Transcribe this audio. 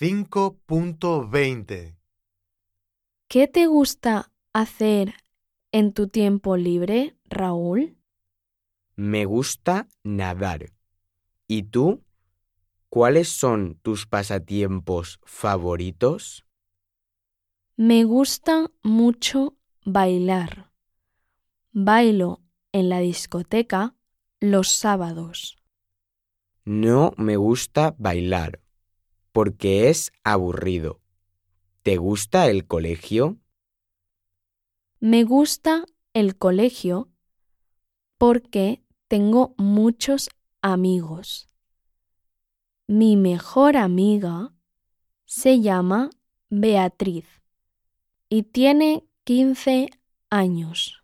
5.20 ¿Qué te gusta hacer en tu tiempo libre, Raúl? Me gusta nadar. ¿Y tú? ¿Cuáles son tus pasatiempos favoritos? Me gusta mucho bailar. Bailo en la discoteca los sábados. No me gusta bailar, porque es aburrido. ¿Te gusta el colegio? Me gusta el colegio porque tengo muchos amigos. Mi mejor amiga se llama Beatriz y tiene 15 años.